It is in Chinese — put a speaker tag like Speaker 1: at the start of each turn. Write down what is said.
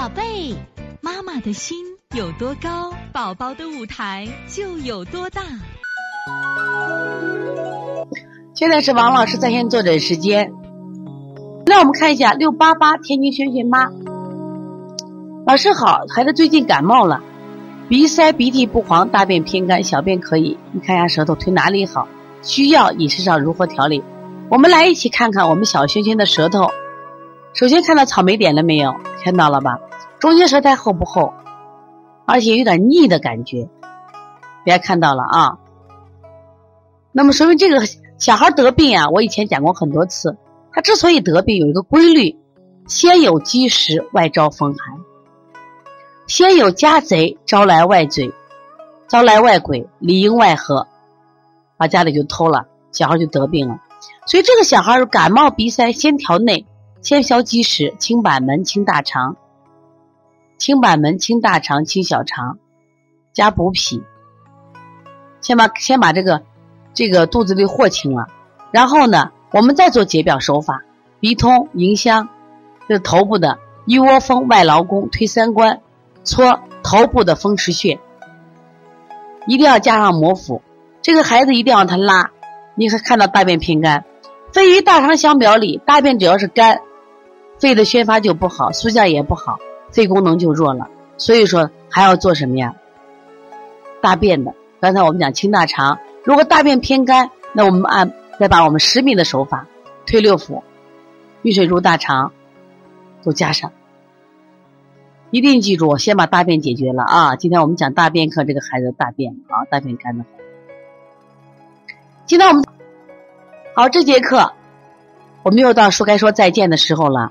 Speaker 1: 宝贝，妈妈的心有多高，宝宝的舞台就有多大。
Speaker 2: 现在是王老师在线坐诊时间。那我们看一下六八八天津萱萱妈，老师好，孩子最近感冒了，鼻塞、鼻涕不黄，大便偏干，小便可以。你看一下舌头推哪里好？需要饮食上如何调理？我们来一起看看我们小萱萱的舌头。首先看到草莓点了没有？看到了吧？中间舌苔厚不厚？而且有点腻的感觉，别看到了啊。那么说明这个小孩得病啊，我以前讲过很多次。他之所以得病，有一个规律：先有积食，外招风寒；先有家贼，招来外贼，招来外鬼，里应外合，把家里就偷了，小孩就得病了。所以这个小孩感冒鼻塞，先调内。先消积食，清板门，清大肠。清板门，清大肠，清小肠，加补脾。先把先把这个这个肚子里货清了，然后呢，我们再做解表手法：鼻通迎香，这是头部的一窝蜂外劳宫推三关，搓头部的风池穴。一定要加上摩腹，这个孩子一定要让他拉。你可看到大便偏干，肺与大肠相表里，大便只要是干。肺的宣发就不好，速降也不好，肺功能就弱了。所以说还要做什么呀？大便的，刚才我们讲清大肠，如果大便偏干，那我们按再把我们十米的手法推六腑，遇水入大肠，都加上。一定记住，先把大便解决了啊！今天我们讲大便课，这个孩子大便啊，大便干的。今天我们好这节课，我们又到说该说再见的时候了。